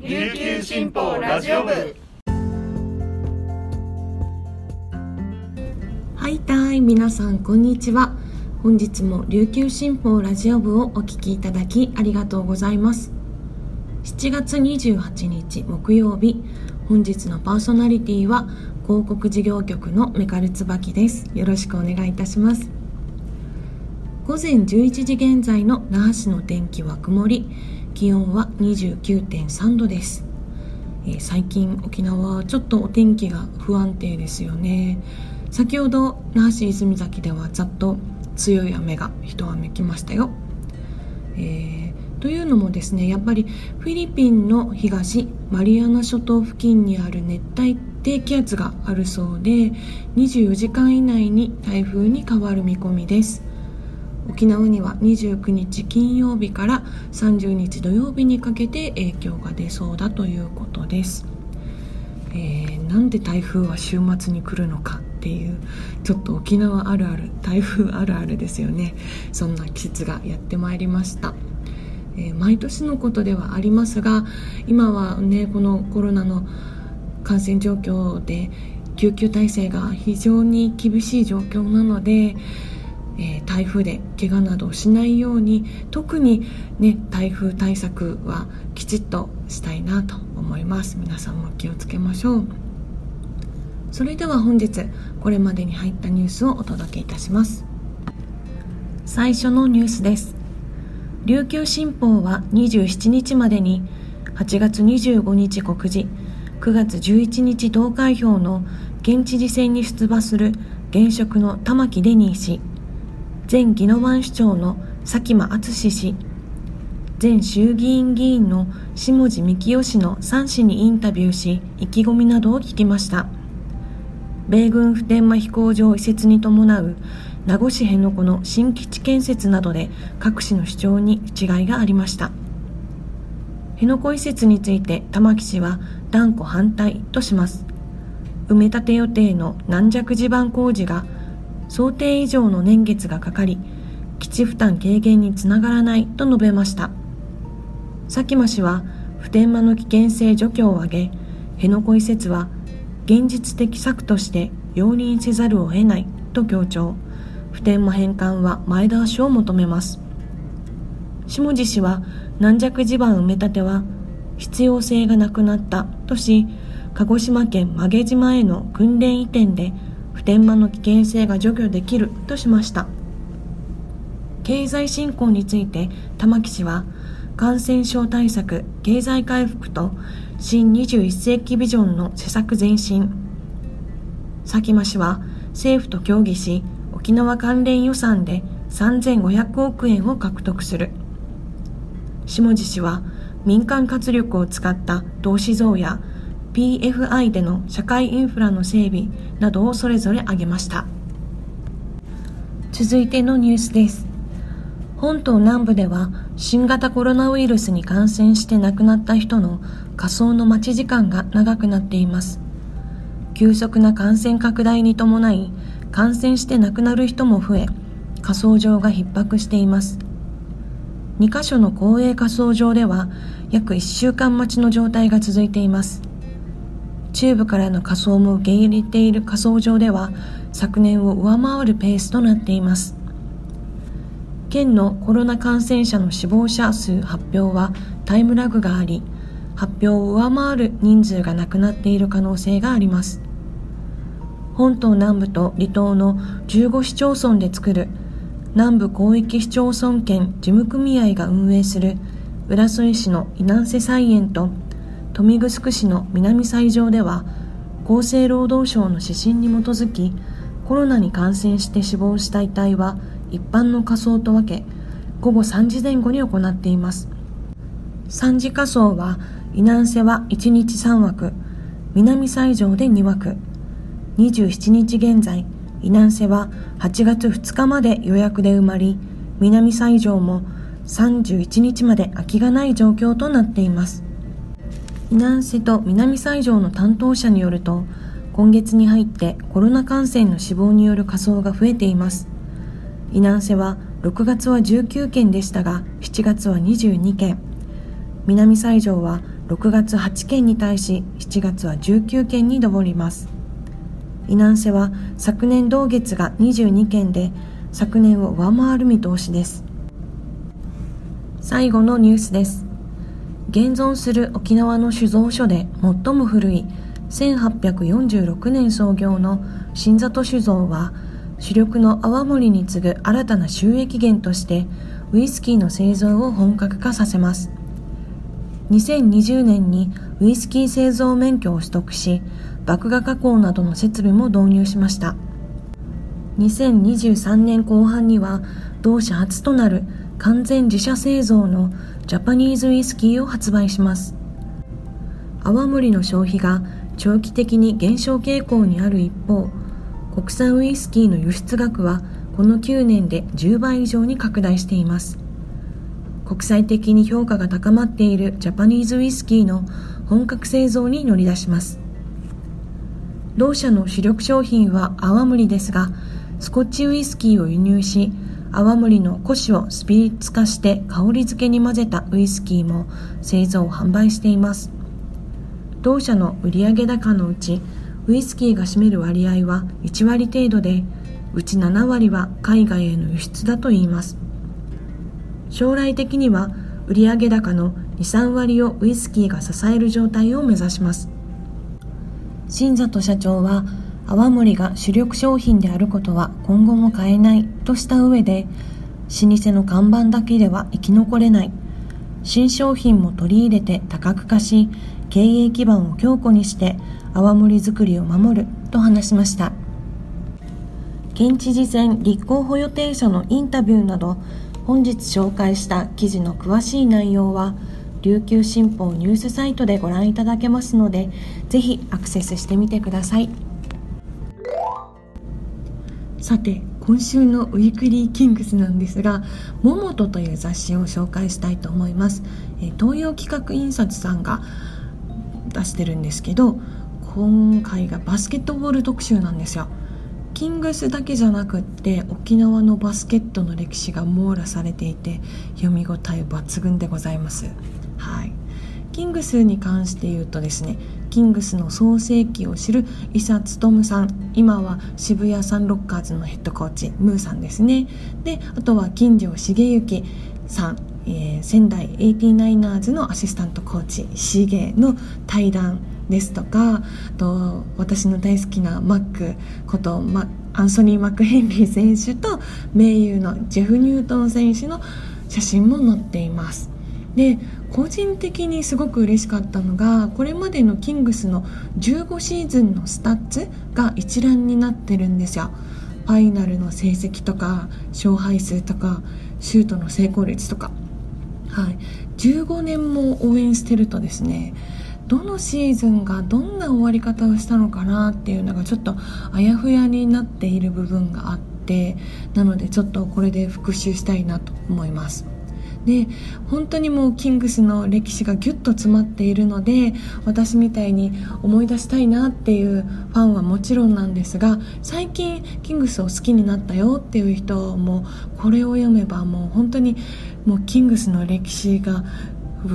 琉球新報ラジオ部。はいたい皆さんこんにちは。本日も琉球新報ラジオ部をお聞きいただきありがとうございます。7月28日木曜日本日のパーソナリティは広告事業局のメカル椿です。よろしくお願いいたします。午前11時現在の那覇市の天気は曇り。気温は29.3度です、えー、最近沖縄はちょっとお天気が不安定ですよね。先ほど那覇市泉崎ではざっと強い雨が一雨来ましたよ、えー、というのもですねやっぱりフィリピンの東マリアナ諸島付近にある熱帯低気圧があるそうで24時間以内に台風に変わる見込みです。沖縄には29日金曜日から30日土曜日にかけて影響が出そうだということです、えー、なんで台風は週末に来るのかっていうちょっと沖縄あるある台風あるあるですよね。そんな季節がやってまいりました。毎年のことではありますが今はねこのコロナの感染状況で救急体制が非常に厳しい状況なのでえー、台風で怪我などをしないように特にね台風対策はきちっとしたいなと思います。皆さんも気をつけましょう。それでは本日これまでに入ったニュースをお届けいたします。最初のニュースです。琉球新報は27日までに8月25日告示9月11日投開票の県知事選に出馬する現職の玉城デニー氏。前宜野湾市長の佐喜真淳氏。前衆議院議員の下地幹夫氏の3氏にインタビューし意気込みなどを聞きました。米軍普天間飛行場移設に伴う名護市辺野古の新基地建設などで各市の主張に違いがありました。辺野古移設について玉城氏は断固反対とします。埋め立て予定の軟弱地盤工事が想定以上の年月がかかり基地負担軽減につながらないと述べました。佐喜真氏は普天間の危険性除去を挙げ辺野古移設は現実的策として容認せざるを得ないと強調。普天間返還は前倒しを求めます。下地氏は軟弱地盤埋め立ては必要性がなくなったとし鹿児島県曲げ島への訓練移転で普天間の危険性が除去できるとしました。経済振興について玉木氏は感染症対策経済回復と新21世紀ビジョンの施策前進。佐喜真氏は政府と協議し沖縄関連予算で3500億円を獲得する。下地氏は民間活力を使った投資増や PFI での社会インフラの整備などをそれぞれ挙げました。続いてのニュースです。本島南部では新型コロナウイルスに感染して亡くなった人の仮想の待ち時間が長くなっています。急速な感染拡大に伴い感染して亡くなる人も増え火葬場が逼迫しています。2カ所の公営火葬場では約1週間待ちの状態が続いています。中部からの仮装も受け入れている仮装場では昨年を上回るペースとなっています。県のコロナ感染者の死亡者数発表はタイムラグがあり発表を上回る人数が亡くなっている可能性があります。本島南部と離島の15市町村で作る南部広域市町村圏事務組合が運営する浦添市の稲南瀬菜園と豊見城市の南西条では厚生労働省の指針に基づきコロナに感染して死亡した遺体は一般の火葬と分け午後3時前後に行っています。3次火葬は稲南瀬は1日3枠南西条で2枠。27日現在稲南瀬は8月2日まで予約で埋まり南西条も31日まで空きがない状況となっています。避難瀬と南西条の担当者によると今月に入ってコロナ感染の死亡による火葬が増えています。避難瀬は6月は19件でしたが7月は22件。南西条は6月8件に対し7月は19件に上ります。イナンセは昨年同月が22件で昨年を上回る見通しです。最後のニュースです。現存する沖縄の酒造所で最も古い1846年創業の新里酒造は主力の泡盛に次ぐ新たな収益源としてウイスキーの製造を本格化させます。2020年にウイスキー製造免許を取得し麦芽加工などの設備も導入しました。2023年後半には同社初となる完全自社製造のジャパニーズウイスキーを発売します。泡盛の消費が長期的に減少傾向にある一方国産ウイスキーの輸出額はこの9年で10倍以上に拡大しています。国際的に評価が高まっているジャパニーズウイスキーの本格製造に乗り出します。同社の主力商品は泡盛ですがスコッチウイスキーを輸入し泡盛の古酒をスピリッツ化して香り付けに混ぜたウイスキーも製造販売しています。同社の売上高のうちウイスキーが占める割合は1割程度でうち7割は海外への輸出だといいます。将来的には売上高の23割をウイスキーが支える状態を目指します。新里社長は泡盛が主力商品であることは今後も変えない。とした上で老舗の看板だけでは生き残れない新商品も取り入れて多角化し経営基盤を強固にして泡盛作りを守ると話しました県知事選立候補予定者のインタビューなど本日紹介した記事の詳しい内容は琉球新報ニュースサイトでご覧いただけますのでぜひアクセスしてみてください。さて今週のウィークリーキングスなんですが「ももと」という雑誌を紹介したいと思います、え東洋企画印刷さんが出してるんですけど今回がバスケットボール特集なんですよ。キングスだけじゃなくって沖縄のバスケットの歴史が網羅されていて読み応え抜群でございます。はい。キングスに関して言うとですねキングスの創世記を知る伊佐勉さん。今は渋谷サンロッカーズのヘッドコーチムーさんですね。であとは金城茂之さん、えー、仙台 89ers のアシスタントコーチシゲの対談ですとかと私の大好きなマックことマアンソニー・マクヘンリー選手と盟友のジェフ・ニュートン選手の写真も載っています。で個人的にすごく嬉しかったのがこれまでのキングスの15シーズンのスタッツが一覧になってるんですよ。ファイナルの成績とか勝敗数とかシュートの成功率とか。はい。15年も応援してるとですねどのシーズンがどんな終わり方をしたのかなっていうのがちょっとあやふやになっている部分があってなのでちょっとこれで復習したいなと思います。で本当にもうキングスの歴史がギュッと詰まっているので私みたいに思い出したいなっていうファンはもちろんなんですが最近キングスを好きになったよっていう人もこれを読めばもう本当にもうキングスの歴史が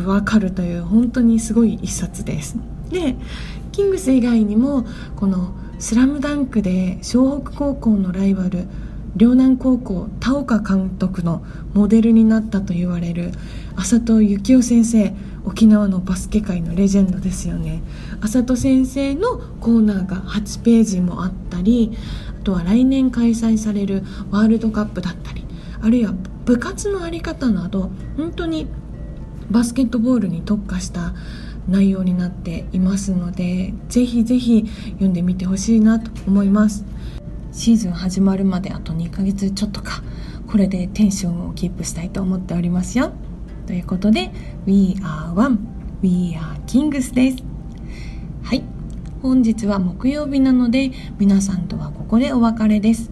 わかるという本当にすごい一冊です。でキングス以外にもこの「スラムダンクで湘北高校のライバル両南高校田岡監督のモデルになったと言われる浅戸幸雄先生沖縄のバスケ界のレジェンドですよね。浅戸先生のコーナーが8ページもあったりあとは来年開催されるワールドカップだったりあるいは部活の在り方など本当にバスケットボールに特化した内容になっていますのでぜひぜひ読んでみてほしいなと思います。シーズン始まるまであと2ヶ月ちょっとか。これでテンションをキープしたいと思っておりますよ。ということで We are one. We are kings です。はい。本日は木曜日なので皆さんとはここでお別れです。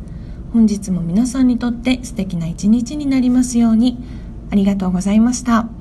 本日も皆さんにとって素敵な一日になりますように。ありがとうございました。